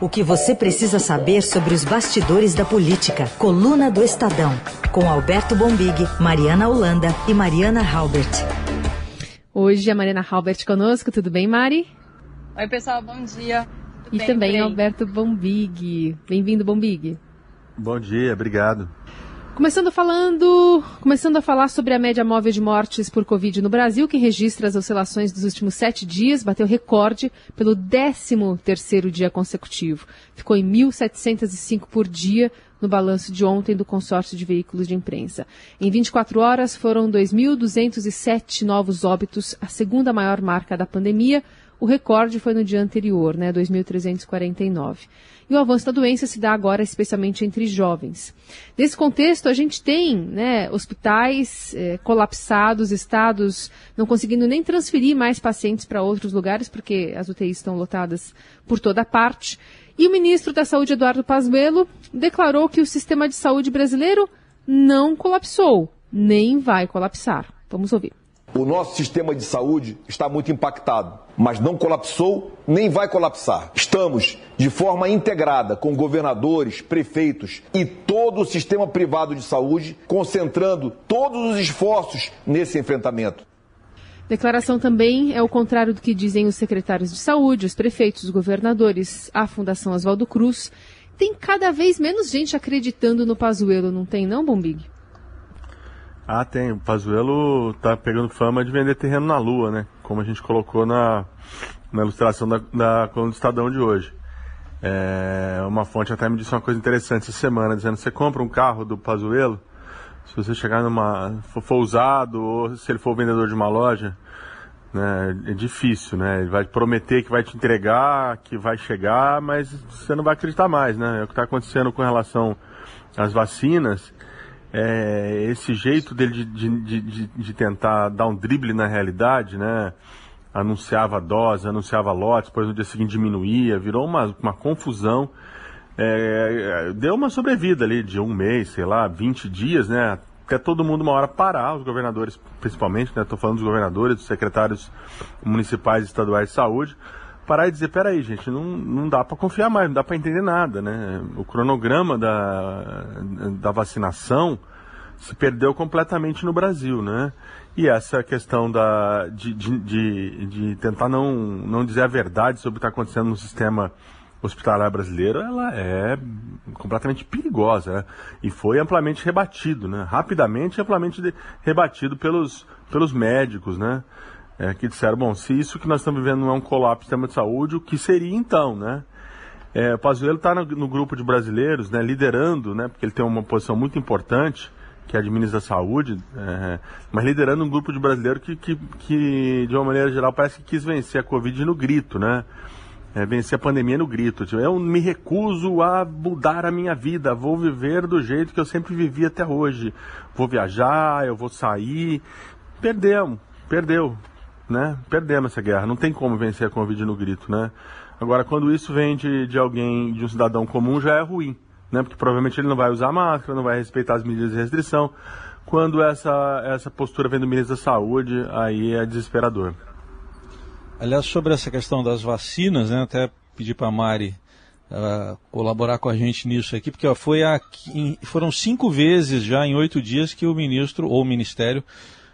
O que você precisa saber sobre os bastidores da política. Coluna do Estadão. Com Alberto Bombig, Mariana Holanda e Mariana Halbert. Hoje a Mariana Halbert conosco. Tudo bem, Mari? Oi, pessoal. Bom dia. Tudo e bem, também Alberto Bombig. Bem-vindo, Bombig. Bom dia, obrigado. Começando falando, começando a falar sobre a média móvel de mortes por Covid no Brasil, que registra as oscilações dos últimos sete dias, bateu recorde pelo 13 terceiro dia consecutivo. Ficou em 1.705 por dia no balanço de ontem do consórcio de veículos de imprensa. Em 24 horas foram 2.207 novos óbitos, a segunda maior marca da pandemia. O recorde foi no dia anterior, né, 2.349. E o avanço da doença se dá agora especialmente entre jovens. Nesse contexto, a gente tem né, hospitais eh, colapsados, estados não conseguindo nem transferir mais pacientes para outros lugares, porque as UTIs estão lotadas por toda parte. E o ministro da Saúde, Eduardo Pazuello, declarou que o sistema de saúde brasileiro não colapsou, nem vai colapsar. Vamos ouvir. O nosso sistema de saúde está muito impactado, mas não colapsou nem vai colapsar. Estamos de forma integrada com governadores, prefeitos e todo o sistema privado de saúde, concentrando todos os esforços nesse enfrentamento. Declaração também é o contrário do que dizem os secretários de saúde, os prefeitos, os governadores, a Fundação Oswaldo Cruz. Tem cada vez menos gente acreditando no Pazuello, não tem não, Bombig? Ah, tem. O Pazuello tá pegando fama de vender terreno na lua, né? Como a gente colocou na, na ilustração da, da coluna do Estadão de hoje. É, uma fonte até me disse uma coisa interessante essa semana, dizendo você compra um carro do Pazuello, se você chegar numa. For, for usado, ou se ele for vendedor de uma loja, né, é difícil, né? Ele vai prometer que vai te entregar, que vai chegar, mas você não vai acreditar mais, né? É o que está acontecendo com relação às vacinas é, esse jeito dele de, de, de, de, tentar dar um drible na realidade, né? Anunciava dose, anunciava lotes, depois no dia seguinte diminuía, virou uma, uma confusão. É, deu uma sobrevida ali de um mês, sei lá, 20 dias, né? Até todo mundo uma hora parar, os governadores principalmente, né? Estou falando dos governadores, dos secretários municipais e estaduais de saúde, parar e dizer, peraí, gente, não, não dá para confiar mais, não dá para entender nada, né? O cronograma da, da vacinação se perdeu completamente no Brasil, né? E essa questão da, de, de, de, de tentar não, não dizer a verdade sobre o que está acontecendo no sistema hospitalar brasileiro, ela é completamente perigosa, né? E foi amplamente rebatido, né? Rapidamente, amplamente rebatido pelos, pelos médicos, né? É, que disseram, bom, se isso que nós estamos vivendo não é um colapso do sistema de saúde, o que seria então, né? É, o Pazuello está no, no, grupo de brasileiros, né, liderando, né, porque ele tem uma posição muito importante, que é a de ministro da Saúde, é, mas liderando um grupo de brasileiros que, que, que, de uma maneira geral, parece que quis vencer a Covid no grito, né? É, vencer a pandemia no grito. Tipo, eu me recuso a mudar a minha vida, vou viver do jeito que eu sempre vivi até hoje. Vou viajar, eu vou sair. Perdeu, perdeu né? Perdemos essa guerra, não tem como vencer a Covid no grito, né? Agora, quando isso vem de, de alguém, de um cidadão comum, já é ruim, né? Porque provavelmente ele não vai usar máscara, não vai respeitar as medidas de restrição. Quando essa, essa postura vem do ministro da Saúde, aí é desesperador. Aliás, sobre essa questão das vacinas, né? Até pedir para a Mari uh, colaborar com a gente nisso aqui, porque ó, foi a, foram cinco vezes já em oito dias que o ministro ou o ministério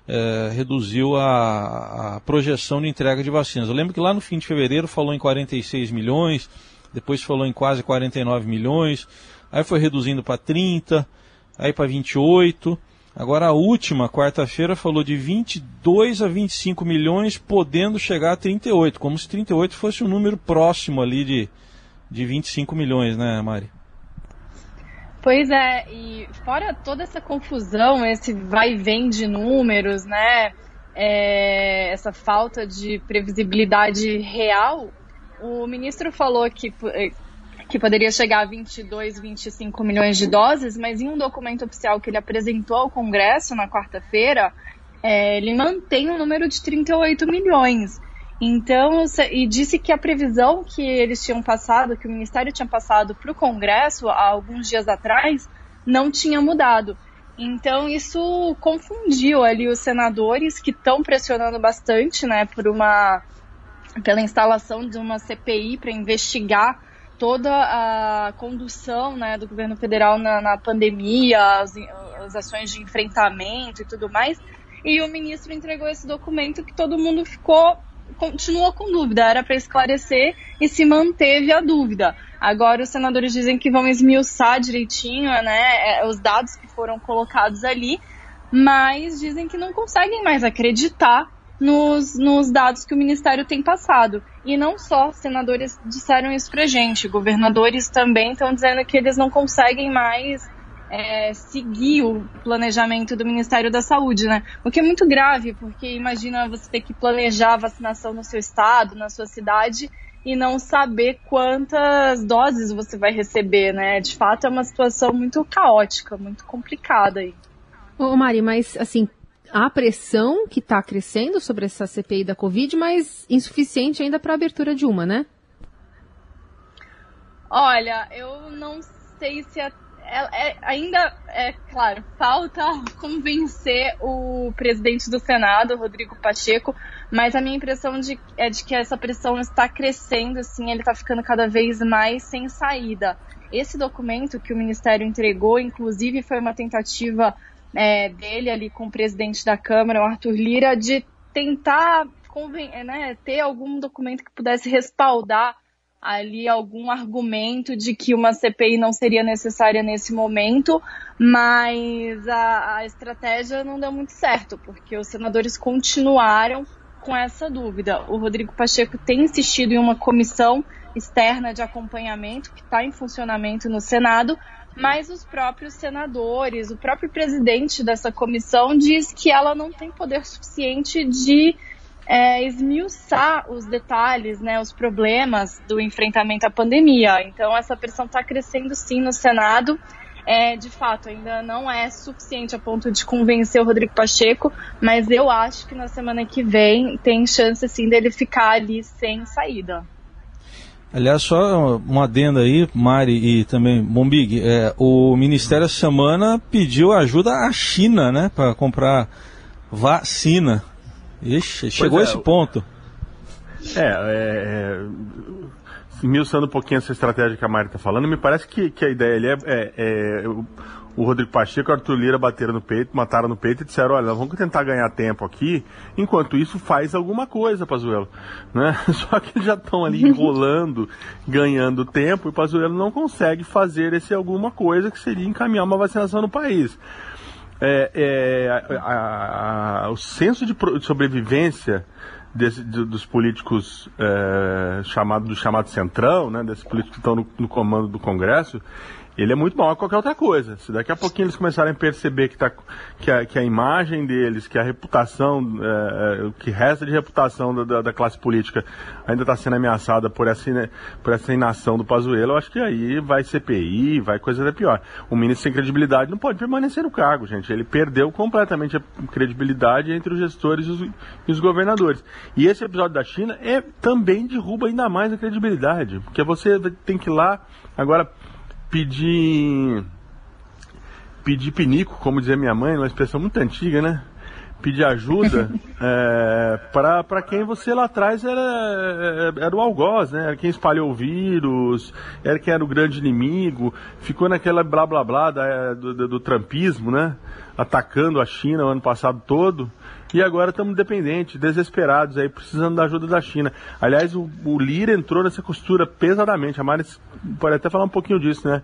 é, reduziu a, a, projeção de entrega de vacinas. Eu lembro que lá no fim de fevereiro falou em 46 milhões, depois falou em quase 49 milhões, aí foi reduzindo para 30, aí para 28. Agora a última, quarta-feira, falou de 22 a 25 milhões, podendo chegar a 38, como se 38 fosse um número próximo ali de, de 25 milhões, né, Mari? Pois é, e fora toda essa confusão, esse vai e vem de números, né? É, essa falta de previsibilidade real, o ministro falou que, que poderia chegar a 22, 25 milhões de doses, mas em um documento oficial que ele apresentou ao Congresso na quarta-feira, é, ele mantém o número de 38 milhões. Então, e disse que a previsão que eles tinham passado, que o Ministério tinha passado para o Congresso há alguns dias atrás, não tinha mudado. Então, isso confundiu ali os senadores que estão pressionando bastante, né, por uma pela instalação de uma CPI para investigar toda a condução né, do governo federal na, na pandemia, as, as ações de enfrentamento e tudo mais. E o ministro entregou esse documento que todo mundo ficou continuou com dúvida, era para esclarecer e se manteve a dúvida. Agora os senadores dizem que vão esmiuçar direitinho né, é, os dados que foram colocados ali, mas dizem que não conseguem mais acreditar nos, nos dados que o Ministério tem passado. E não só senadores disseram isso pra gente, governadores também estão dizendo que eles não conseguem mais é, seguir o planejamento do Ministério da Saúde, né? O que é muito grave, porque imagina você ter que planejar a vacinação no seu estado, na sua cidade, e não saber quantas doses você vai receber, né? De fato, é uma situação muito caótica, muito complicada aí. Ô Mari, mas assim, há pressão que está crescendo sobre essa CPI da Covid, mas insuficiente ainda para a abertura de uma, né? Olha, eu não sei se a é, é, ainda, é claro, falta convencer o presidente do Senado, Rodrigo Pacheco, mas a minha impressão de, é de que essa pressão está crescendo, assim, ele está ficando cada vez mais sem saída. Esse documento que o Ministério entregou, inclusive, foi uma tentativa é, dele ali com o presidente da Câmara, o Arthur Lira, de tentar né, ter algum documento que pudesse respaldar ali algum argumento de que uma CPI não seria necessária nesse momento, mas a, a estratégia não deu muito certo, porque os senadores continuaram com essa dúvida. O Rodrigo Pacheco tem insistido em uma comissão externa de acompanhamento que está em funcionamento no Senado, mas os próprios senadores, o próprio presidente dessa comissão diz que ela não tem poder suficiente de é, esmiuçar os detalhes, né, os problemas do enfrentamento à pandemia. Então, essa pressão está crescendo sim no Senado. É, de fato, ainda não é suficiente a ponto de convencer o Rodrigo Pacheco, mas eu acho que na semana que vem tem chance sim dele ficar ali sem saída. Aliás, só uma adenda aí, Mari e também Bombig, é, o Ministério essa semana pediu ajuda à China, né, para comprar vacina. Ixi, chegou a é, esse ponto. É, é, esmiuçando um pouquinho essa estratégia que a Mari está falando, me parece que, que a ideia ali é, é, é o, o Rodrigo Pacheco e o Arthur Lira bateram no peito, mataram no peito e disseram, olha, vamos tentar ganhar tempo aqui, enquanto isso faz alguma coisa, Pazuello. Né? Só que eles já estão ali enrolando, ganhando tempo, e o Pazuello não consegue fazer esse alguma coisa que seria encaminhar uma vacinação no país é, é, a, a, o senso de, sobrevivência desse, de, dos políticos é, chamado, do chamado centrão, né, desses políticos que estão no, no comando do Congresso, ele é muito maior que qualquer outra coisa. Se daqui a pouquinho eles começarem a perceber que, tá, que, a, que a imagem deles, que a reputação, é, é o que resta de reputação da, da classe política ainda está sendo ameaçada por essa, por essa inação do Pazuello, eu acho que aí vai CPI, vai coisa pior. O ministro sem credibilidade não pode permanecer no cargo, gente. Ele perdeu completamente a credibilidade entre os gestores e os, e os governadores. E esse episódio da China é, também derruba ainda mais a credibilidade, porque você tem que ir lá agora pedir pedir pinico, como dizia minha mãe, uma expressão muito antiga, né? Pedir ajuda é, para quem você lá atrás era, era o algoz, né? Era quem espalhou o vírus, era quem era o grande inimigo, ficou naquela blá blá blá da, do, do, do trampismo, né? Atacando a China o ano passado todo. E agora estamos dependentes, desesperados, aí precisando da ajuda da China. Aliás, o, o Lira entrou nessa costura pesadamente. A Maris pode até falar um pouquinho disso, né?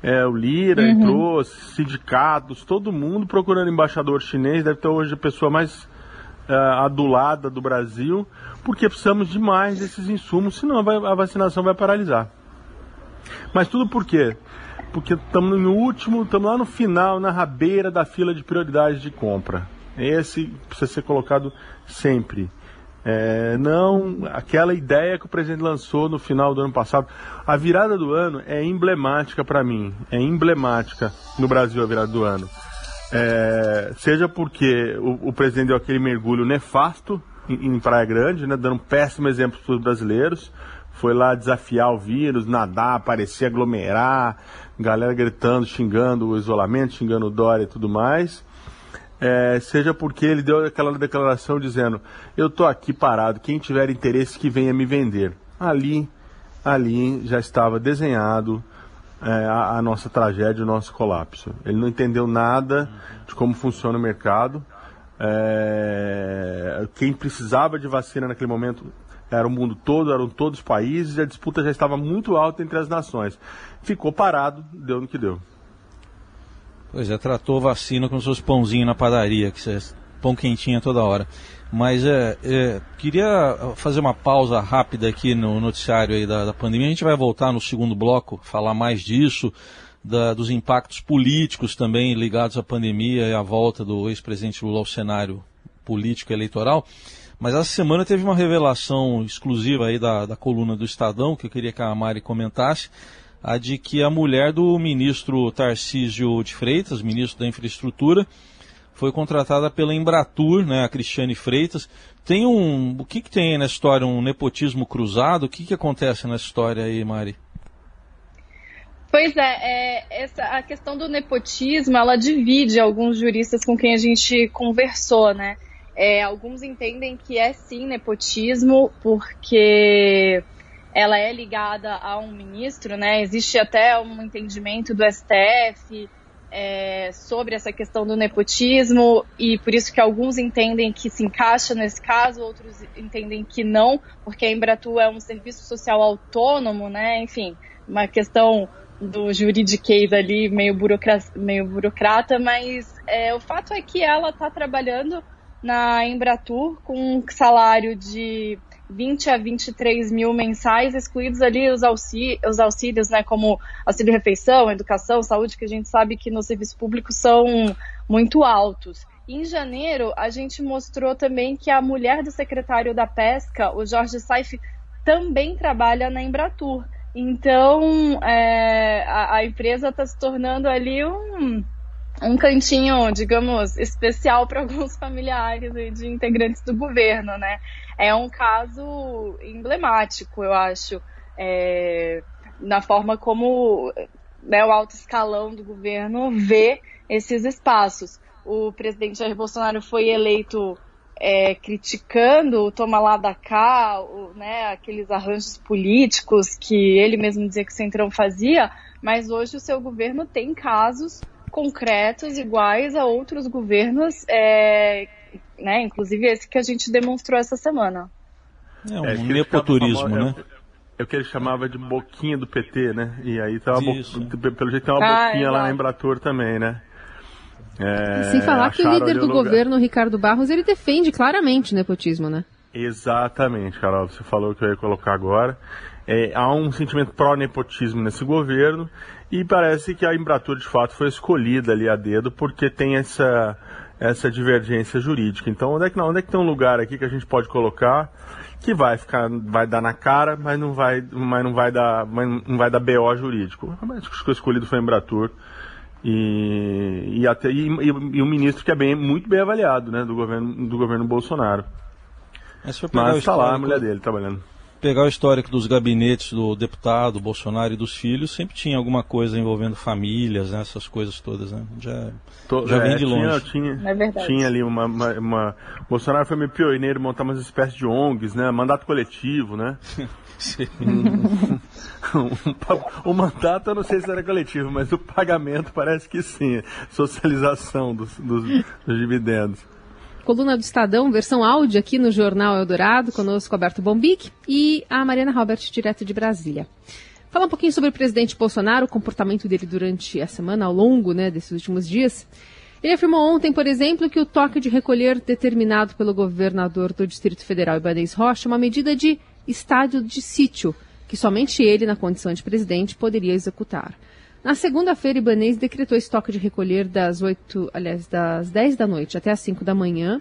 É, o Lira uhum. entrou, sindicatos, todo mundo procurando embaixador chinês. Deve ter hoje a pessoa mais uh, adulada do Brasil, porque precisamos de mais desses insumos, senão vai, a vacinação vai paralisar. Mas tudo por quê? Porque estamos no último, estamos lá no final, na rabeira da fila de prioridades de compra. Esse precisa ser colocado sempre. É, não aquela ideia que o presidente lançou no final do ano passado. A virada do ano é emblemática para mim, é emblemática no Brasil a virada do ano. É, seja porque o, o, presidente deu aquele mergulho nefasto em, em Praia Grande, né, dando um péssimo exemplo para os brasileiros. Foi lá desafiar o vírus, nadar, aparecer, aglomerar, galera gritando, xingando o isolamento, xingando o Dória e tudo mais é, seja porque ele deu aquela declaração dizendo: Eu estou aqui parado, quem tiver interesse que venha me vender. Ali ali já estava desenhado é, a, a, nossa tragédia, o nosso colapso. Ele não entendeu nada de como funciona o mercado. É, quem precisava de vacina naquele momento era o mundo todo, eram todos os países, e a disputa já estava muito alta entre as nações. Ficou parado, deu no que deu. Pois é, tratou vacina como se fosse pãozinho na padaria, que você pão quentinho toda hora. Mas é, é, queria fazer uma pausa rápida aqui no noticiário aí da, da pandemia. A gente vai voltar no segundo bloco, falar mais disso, da, dos impactos políticos também ligados à pandemia e à volta do ex-presidente Lula ao cenário político eleitoral. Mas essa semana teve uma revelação exclusiva aí da, da coluna do Estadão, que eu queria que a Mari comentasse, a de que a mulher do ministro Tarcísio de Freitas, ministro da Infraestrutura, foi contratada pela Embratur, né, a Cristiane Freitas. Tem um, o que, que tem nessa história, um nepotismo cruzado? O que, que acontece nessa história aí, Mari? Pois é, é, essa, a questão do nepotismo, ela divide alguns juristas com quem a gente conversou, né? É, alguns entendem que é sim nepotismo, porque ela é ligada a um ministro, né? Existe até um entendimento do STF é, sobre essa questão do nepotismo e por isso que alguns entendem que se encaixa nesse caso, outros entendem que não, porque a Embratur é um serviço social autônomo, né? Enfim, uma questão do juridiquês ali meio, burocrata, meio burocrata, mas é, o fato é que ela está trabalhando na Embratur com um salário de 20 a 23 mil mensais, excluídos ali os, auxílios, os auxílios, né, como auxílio refeição, educação, saúde, que a gente sabe que no serviço público são muito altos. Em janeiro, a gente mostrou também que a mulher do secretário da Pesca, o Jorge Saif, também trabalha na Embratur. Então, é, a, a empresa está se tornando ali um, um cantinho, digamos, especial para alguns familiares de integrantes do governo, né? É um caso emblemático, eu acho, é, na forma como né, o alto escalão do governo vê esses espaços. O presidente Jair Bolsonaro foi eleito é, criticando o toma lá da cá, o, né, aqueles arranjos políticos que ele mesmo dizia que o Centrão fazia, mas hoje o seu governo tem casos concretos iguais a outros governos, é, né, inclusive esse que a gente demonstrou essa semana. É um é, nepoturismo, né? É o que ele chamava de boquinha do PT, né? E aí tá bo... pelo jeito tem uma ah, boquinha lá na Embratur também, né? É, Sem falar que o líder do lugar. governo, Ricardo Barros, ele defende claramente o nepotismo, né? Exatamente, Carol, você falou que eu ia colocar agora. É, há um sentimento pró-nepotismo nesse governo e parece que a Embratur de fato foi escolhida ali a dedo porque tem essa, essa divergência jurídica. Então, onde é, que, onde é que tem um lugar aqui que a gente pode colocar que vai ficar, vai dar na cara, mas não vai, mas não vai dar, mas não vai dar BO jurídico. Mas o escolhido foi a Embratur. E, e até e, e, um ministro que é bem, muito bem avaliado, né, do governo do governo Bolsonaro. Mas está lá a mulher dele trabalhando pegar o histórico dos gabinetes do deputado, Bolsonaro e dos filhos, sempre tinha alguma coisa envolvendo famílias, né, essas coisas todas, né? Já, Tô, já é, vem de longe. Tinha, tinha, é verdade. Tinha ali uma, uma, uma... Bolsonaro foi meio pioneiro montar umas espécies de ONGs, né? Mandato coletivo, né? Sim. o mandato eu não sei se era coletivo, mas o pagamento parece que sim. Socialização dos, dos, dos dividendos coluna do Estadão, versão áudio aqui no Jornal Eldorado, conosco Alberto Bombic e a Mariana Robert, direto de Brasília. Fala um pouquinho sobre o presidente Bolsonaro, o comportamento dele durante a semana, ao longo né, desses últimos dias. Ele afirmou ontem, por exemplo, que o toque de recolher determinado pelo governador do Distrito Federal, Ibanez Rocha, é uma medida de estádio de sítio, que somente ele, na condição de presidente, poderia executar. Na segunda-feira, Ibanês decretou estoque de recolher das 8, aliás, das 10 da noite até as 5 da manhã,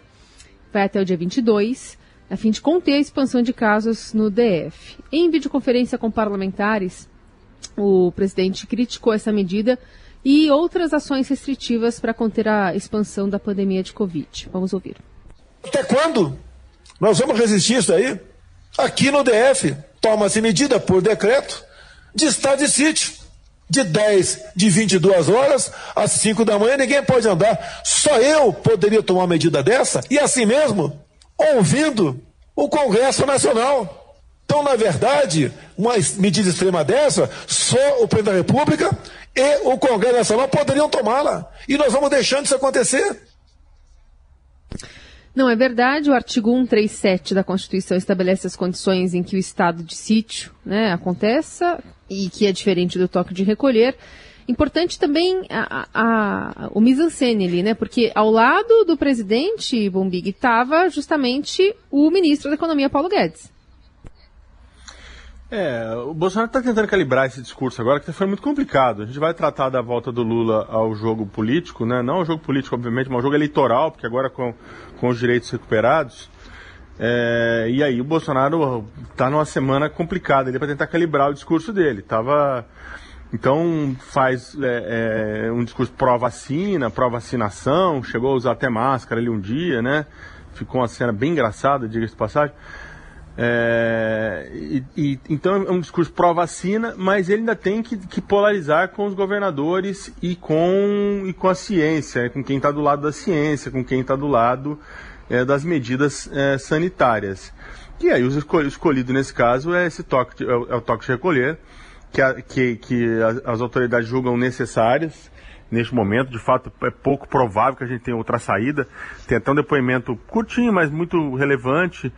vai até o dia 22, a fim de conter a expansão de casos no DF. Em videoconferência com parlamentares, o presidente criticou essa medida e outras ações restritivas para conter a expansão da pandemia de Covid. Vamos ouvir. Até quando nós vamos resistir isso aí? Aqui no DF, toma-se medida por decreto de estado de sítio de 10, de 22 horas às 5 da manhã, ninguém pode andar. Só eu poderia tomar uma medida dessa, e assim mesmo, ouvindo o Congresso Nacional. Então, na verdade, uma medida extrema dessa, só o presidente da República e o Congresso Nacional poderiam tomá-la. E nós vamos deixando isso acontecer. Não é verdade. O artigo 137 da Constituição estabelece as condições em que o estado de sítio né, aconteça e que é diferente do toque de recolher. Importante também a, a, o mise-en-scène ali, né? Porque ao lado do presidente Bombig estava justamente o ministro da Economia, Paulo Guedes. É, o Bolsonaro está tentando calibrar esse discurso agora, que foi muito complicado. A gente vai tratar da volta do Lula ao jogo político, né? Não ao jogo político, obviamente, mas ao jogo eleitoral, porque agora com, com os direitos recuperados. É, e aí o Bolsonaro está numa semana complicada ele para tentar calibrar o discurso dele. Tava, então faz é, é, um discurso pró-vacina, pró-vacinação, chegou a usar até máscara ali um dia, né? Ficou uma cena bem engraçada, diga-se de passagem. É, e, e, então é um discurso pró-vacina, mas ele ainda tem que, que, polarizar com os governadores e com, e com a ciência, com quem está do lado da ciência, com quem está do lado é, das medidas é, sanitárias. E aí o escolhido nesse caso é esse toque de, é, o, é toque de recolher, que, a, que, que as autoridades julgam necessárias neste momento. De fato, é pouco provável que a gente tenha outra saída. Tem até um depoimento curtinho, mas muito relevante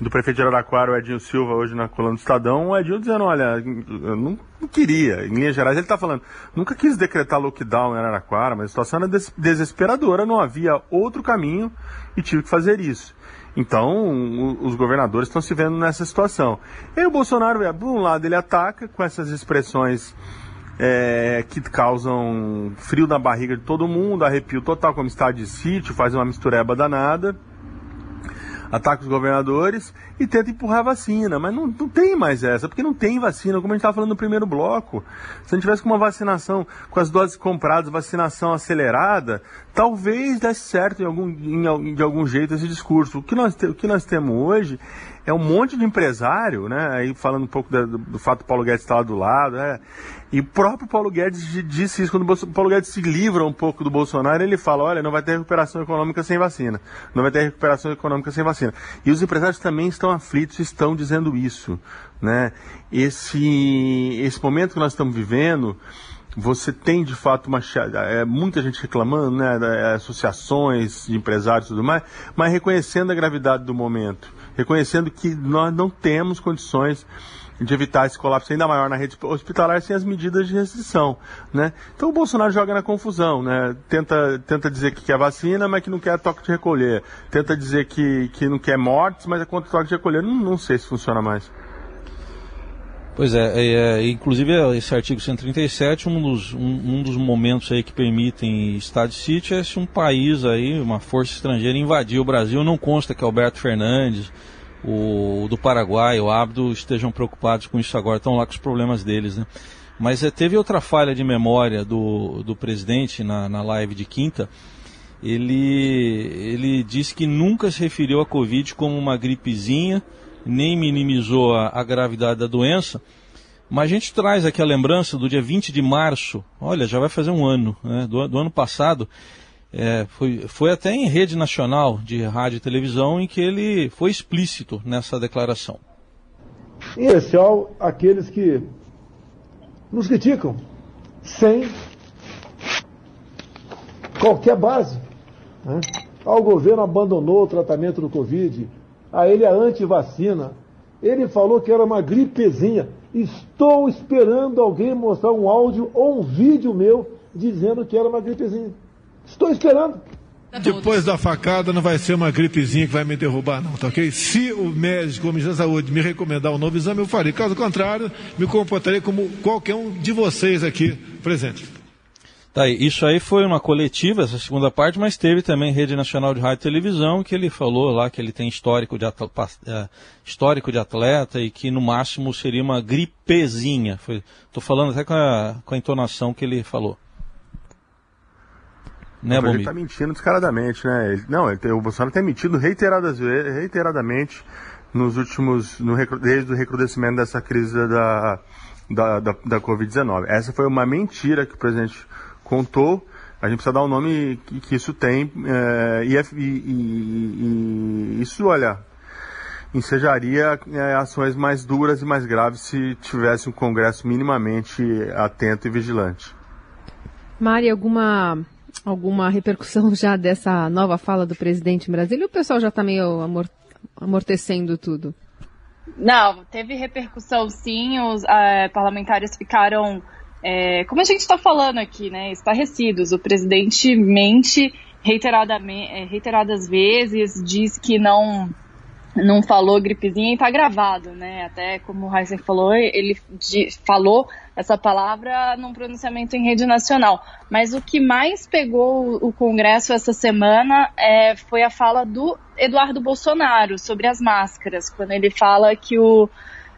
do prefeito de Araraquara, o Edinho Silva, hoje na coluna do Estadão, o Edinho dizendo, olha, eu não, queria, em linhas gerais ele está falando, nunca quis decretar lockdown em Araraquara, mas a situação era des desesperadora, não havia outro caminho e tive que fazer isso. Então, os governadores estão se vendo nessa situação. E o Bolsonaro, por um lado, ele ataca com essas expressões é, que causam frio na barriga de todo mundo, arrepio total, como estado de sítio, faz uma mistureba danada ataca os governadores e tenta empurrar a vacina. Mas não, não tem mais essa, porque não tem vacina, como a gente estava falando no primeiro bloco. Se a gente tivesse com uma vacinação, com as doses compradas, vacinação acelerada, talvez desse certo em algum, em, de algum jeito esse discurso. O que nós, o que nós temos hoje é um monte de empresário, né? Aí falando um pouco do, do fato do Paulo Guedes estar lá do lado, né? E o próprio Paulo Guedes disse isso, quando o Paulo Guedes se livra um pouco do Bolsonaro, ele fala, olha, não vai ter recuperação econômica sem vacina. Não vai ter recuperação econômica sem vacina. E os empresários também estão aflitos, estão dizendo isso, né? Esse, esse momento que nós estamos vivendo, você tem de fato uma é, muita gente reclamando, né, associações de empresários e tudo mais, mas reconhecendo a gravidade do momento reconhecendo que nós não temos condições de evitar esse colapso ainda maior na rede hospitalar sem as medidas de restrição, né? Então o Bolsonaro joga na confusão, né? Tenta, tenta dizer que quer vacina, mas que não quer toque de recolher. Tenta dizer que, que não quer mortes, mas é contra toque de recolher. Não, não sei se funciona mais. Pois é, é, é, inclusive esse artigo 137, um dos, um, um, dos momentos aí que permitem estado de sítio é se um país aí, uma força estrangeira invadir o Brasil, não consta que Alberto Fernandes, o do Paraguai, o Abdo estejam preocupados com isso agora, estão lá com os problemas deles, né? Mas é, teve outra falha de memória do, do presidente na, na live de quinta, ele, ele disse que nunca se referiu à Covid como uma gripezinha, nem minimizou a, a gravidade da doença, mas a gente traz aqui a lembrança do dia 20 de março, olha, já vai fazer um ano, né, do, do ano passado, é, foi, foi até em rede nacional de rádio e televisão em que ele foi explícito nessa declaração. Em especial aqueles que nos criticam sem qualquer base. Né? Ah, o governo abandonou o tratamento do Covid, a ele a antivacina. Ele falou que era uma gripezinha. Estou esperando alguém mostrar um áudio ou um vídeo meu dizendo que era uma gripezinha. Estou esperando. Depois da facada não vai ser uma gripezinha que vai me derrubar, não, tá ok? Se o médico, o Ministério da Saúde, me recomendar um novo exame, eu farei. Caso contrário, me comportarei como qualquer um de vocês aqui presente. Tá aí. Isso aí foi uma coletiva, essa segunda parte, mas teve também Rede Nacional de Rádio e Televisão, que ele falou lá que ele tem histórico de, atleta, é, histórico de atleta e que no máximo seria uma gripezinha. Estou falando até com a, com a entonação que ele falou. Né, ele está mentindo descaradamente, né? Ele, não, ele, o Bolsonaro tem mentido reiteradas, reiteradamente nos últimos, no, desde o recrudescimento dessa crise da, da, da, da Covid-19. Essa foi uma mentira que o presidente contou, a gente precisa dar o um nome que, que, isso tem, é, e, e, e, isso, olha, ensejaria é, ações mais duras e mais graves se tivesse um Congresso minimamente atento e vigilante. Mari, alguma, alguma repercussão já dessa nova fala do presidente em Brasília ou o pessoal já está meio amor, amortecendo tudo? Não, teve repercussão sim, os uh, parlamentares ficaram, é, como a gente está falando aqui, né, estarrecidos. O presidente mente reiteradamente, é, reiteradas vezes, diz que não não falou gripezinha e está gravado, né? Até como o Heiser falou, ele de, falou essa palavra num pronunciamento em rede nacional. Mas o que mais pegou o Congresso essa semana é, foi a fala do Eduardo Bolsonaro sobre as máscaras, quando ele fala que o,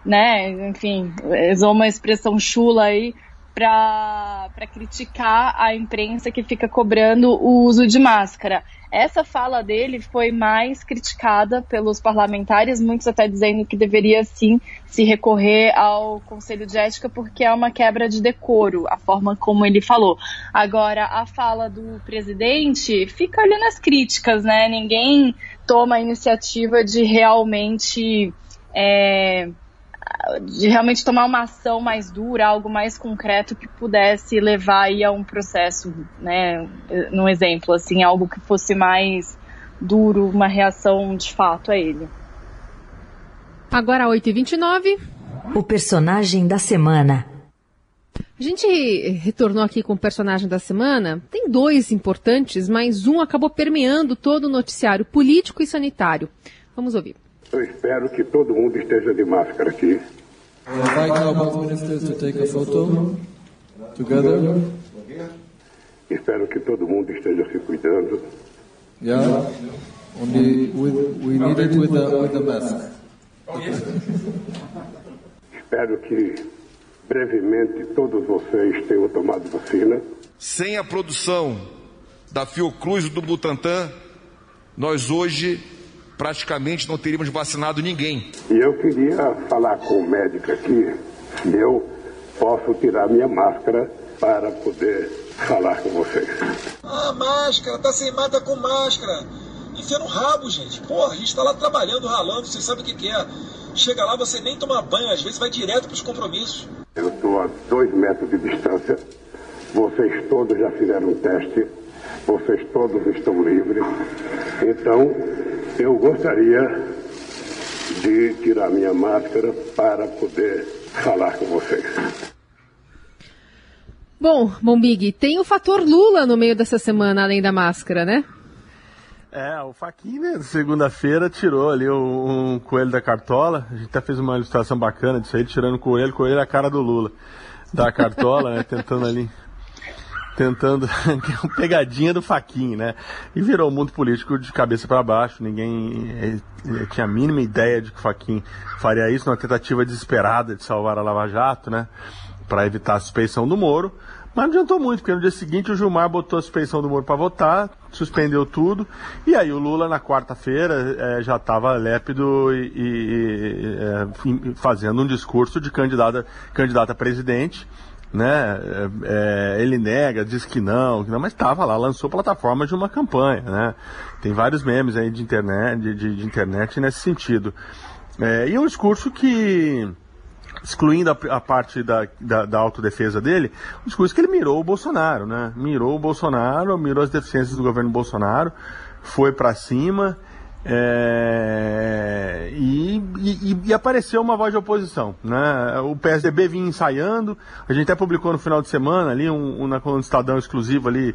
né, enfim, usou uma expressão chula aí, para criticar a imprensa que fica cobrando o uso de máscara. Essa fala dele foi mais criticada pelos parlamentares, muitos até dizendo que deveria sim se recorrer ao Conselho de Ética porque é uma quebra de decoro, a forma como ele falou. Agora, a fala do presidente fica ali nas críticas, né? Ninguém toma a iniciativa de realmente. É, de realmente tomar uma ação mais dura, algo mais concreto que pudesse levar aí a um processo, né, num exemplo, assim, algo que fosse mais duro, uma reação de fato a ele. Agora 8h29. O personagem da semana. A gente retornou aqui com o personagem da semana. Tem dois importantes, mas um acabou permeando todo o noticiário político e sanitário. Vamos ouvir. Eu espero que todo mundo esteja de máscara aqui. Espero que todo mundo esteja se cuidando. Yeah, only with, we need it with the, with the mask. Espero que brevemente todos vocês tenham tomado vacina. Sem a produção da Fiocruz do Butantan, nós hoje praticamente não teríamos vacinado ninguém. E eu queria falar com o médico aqui se eu posso tirar minha máscara para poder falar com vocês. Ah, máscara, tá sem mata com máscara. Enfia no rabo, gente. Porra, a gente tá lá trabalhando, ralando, vocês sabem o que, que é. Chega lá, você nem toma banho, às vezes vai direto pros compromissos. Eu estou a dois metros de distância. Vocês todos já fizeram um teste. Vocês todos estão livres. Então, eu gostaria de tirar minha máscara para poder falar com vocês. Bom, Bombig, tem o fator Lula no meio dessa semana, além da máscara, né? É, o Faquinha, né, segunda-feira, tirou ali um, um, coelho da cartola. A gente até fez uma ilustração bacana disso aí, tirando o coelho, o coelho é a cara do Lula. Da cartola, né, tentando ali tentando é pegadinha do Faquin, né? E virou o mundo político de cabeça para baixo. Ninguém eh, tinha a mínima ideia de que o Faquin faria isso numa tentativa desesperada de salvar a Lava Jato, né? Para evitar a suspeição do Moro. Mas não adiantou muito, porque no dia seguinte o Gilmar botou a suspeição do Moro para votar, suspendeu tudo, e aí o Lula na quarta-feira é, já estava lépido e, e, e é, fazendo um discurso de candidata, candidata a presidente né? É, é, ele nega, diz que não, que não mas estava lá, lançou plataforma de uma campanha, né? Tem vários memes aí de internet, de, de, de internet nesse sentido. É, e um discurso que, excluindo a, a parte da, da, da, autodefesa dele, um discurso que ele mirou o Bolsonaro, né? Mirou o Bolsonaro, mirou as deficiências do governo Bolsonaro, foi para cima. É, e, e, e, apareceu uma voz de oposição. Né? O PSDB vinha ensaiando, a gente até publicou no final de semana ali, um, um na coluna do Estadão exclusivo ali,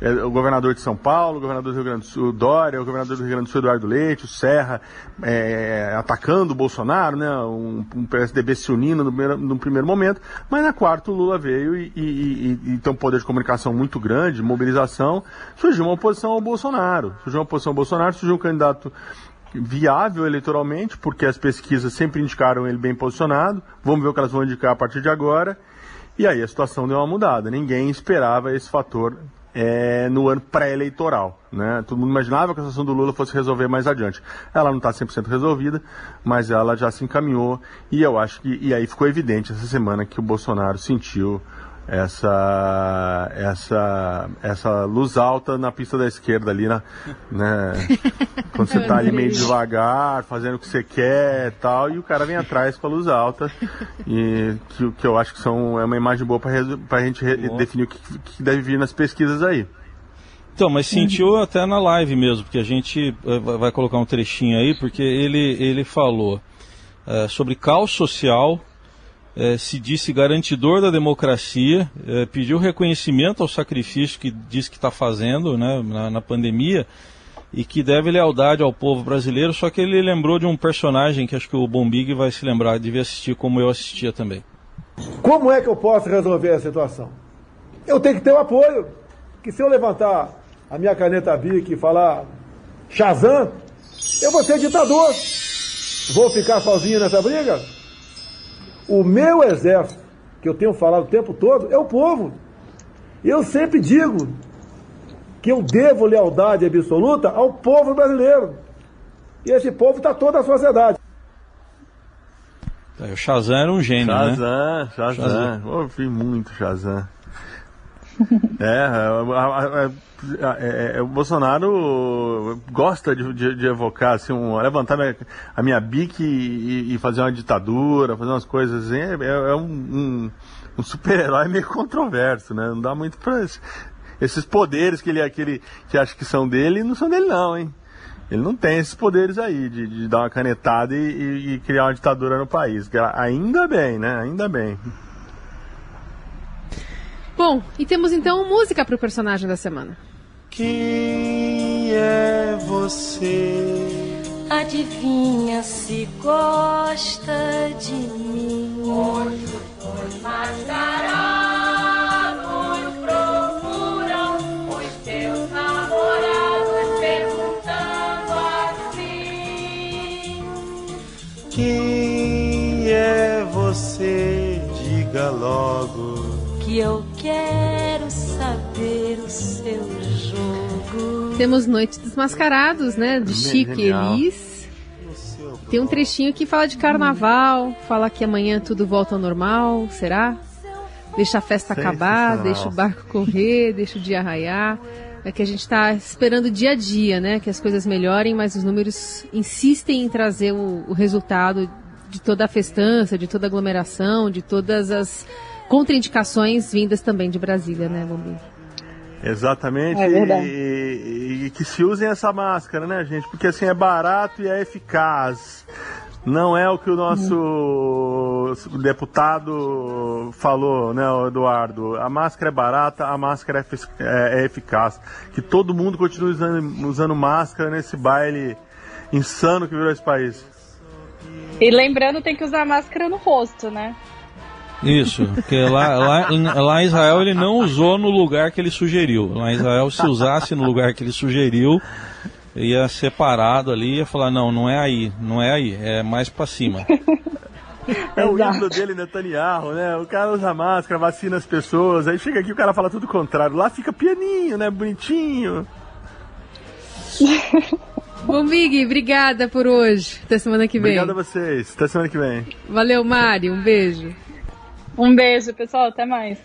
é, o governador de São Paulo, o governador do Rio Grande do Sul, Dória, o governador do Rio Grande do Sul, Eduardo Leite, o Serra, é, atacando o Bolsonaro, né, um, um PSDB se unindo no primeiro, no primeiro, momento, mas na quarta o Lula veio e, e, e, e tem um poder de comunicação muito grande, mobilização, surgiu uma oposição ao Bolsonaro, surgiu uma oposição ao Bolsonaro, surgiu um candidato viável eleitoralmente, porque as pesquisas sempre indicaram ele bem posicionado, vamos ver o que elas vão indicar a partir de agora, e aí a situação deu uma mudada, ninguém esperava esse fator é, no ano pré-eleitoral. Né? Todo mundo imaginava que a situação do Lula fosse resolver mais adiante. Ela não está 100% resolvida, mas ela já se encaminhou e eu acho que, e aí ficou evidente essa semana que o Bolsonaro sentiu essa essa essa luz alta na pista da esquerda ali na né? Quando você tá ali meio devagar fazendo o que você quer e tal e o cara vem atrás com a luz alta. E que, que eu acho que são é uma imagem boa para a gente definir o que, que deve vir nas pesquisas aí. Então, mas sentiu até na live mesmo, porque a gente eh, vai colocar um trechinho aí, porque ele, ele falou é, sobre caos social, é, se disse garantidor da democracia, é, pediu reconhecimento ao sacrifício que diz que está fazendo né, na, na, pandemia e que deve lealdade ao povo brasileiro, só que ele lembrou de um personagem que acho que o Bombig vai se lembrar, devia assistir como eu assistia também. Como é que eu posso resolver a situação? Eu tenho que ter o apoio, que se eu levantar a minha caneta Bic e falar Shazam, eu vou ser ditador. Vou ficar sozinho nessa briga? O meu exército, que eu tenho falado o tempo todo, é o povo. Eu sempre digo que eu devo lealdade absoluta ao povo brasileiro. E esse povo está toda a sociedade. É, o Shazam era um gênio, Shazam, né? Shazam, Shazam. Eu ouvi muito Shazam. É, a, é, é, o Bolsonaro gosta de, de, de evocar, assim, um, levantar minha, a minha bique e, e, fazer uma ditadura, fazer umas coisas assim. É, é, é um, um, um super-herói meio controverso, né? Não dá muito pra. Esses poderes que ele, que ele que acha que são dele, não são dele, não, hein? Ele não tem esses poderes aí de, de dar uma canetada e, e, e criar uma ditadura no país. Ainda bem, né? Ainda bem. Bom, e temos então música para o personagem da semana. Quem é você? Adivinha se gosta de mim? Hoje os mascarados procuram os teus namorados perguntando assim: Quem é você? Diga logo que eu quero saber o seu jogo. Temos Noite dos Mascarados, né? De Chico e Elis. Tem um trechinho que fala de carnaval, fala que amanhã tudo volta ao normal, será? Deixa a festa acabar, deixa o barco correr, deixa o dia raiar. É que a gente está esperando dia a dia, né? Que as coisas melhorem, mas os números insistem em trazer o, o resultado de toda a festança, de toda a aglomeração, de todas as contraindicações vindas também de Brasília, né, Bombi? Exatamente. É. E, e, que se usem essa máscara, né, gente? Porque assim é barato e é eficaz. Não é o que o nosso uhum. deputado falou, né, Eduardo? A máscara é barata, a máscara é, é, é eficaz. Que todo mundo continue usando, usando máscara nesse baile insano que virou esse país. E lembrando, tem que usar máscara no rosto, né? Isso, porque lá, lá, lá em Israel ele não usou no lugar que ele sugeriu. Lá em Israel, se usasse no lugar que ele sugeriu, ia separado ali ia falar, não, não é aí, não é aí, é mais para cima. É o ídolo dele, Netanyahu, né? O cara usa máscara, vacina as pessoas, aí chega aqui o cara fala tudo o contrário. Lá fica pianinho, né? Bonitinho. Bom, Big, obrigada por hoje. Até semana que vem. Obrigado a vocês. Até semana que vem. Valeu, Mari. Um beijo. Um beijo, pessoal. Até mais.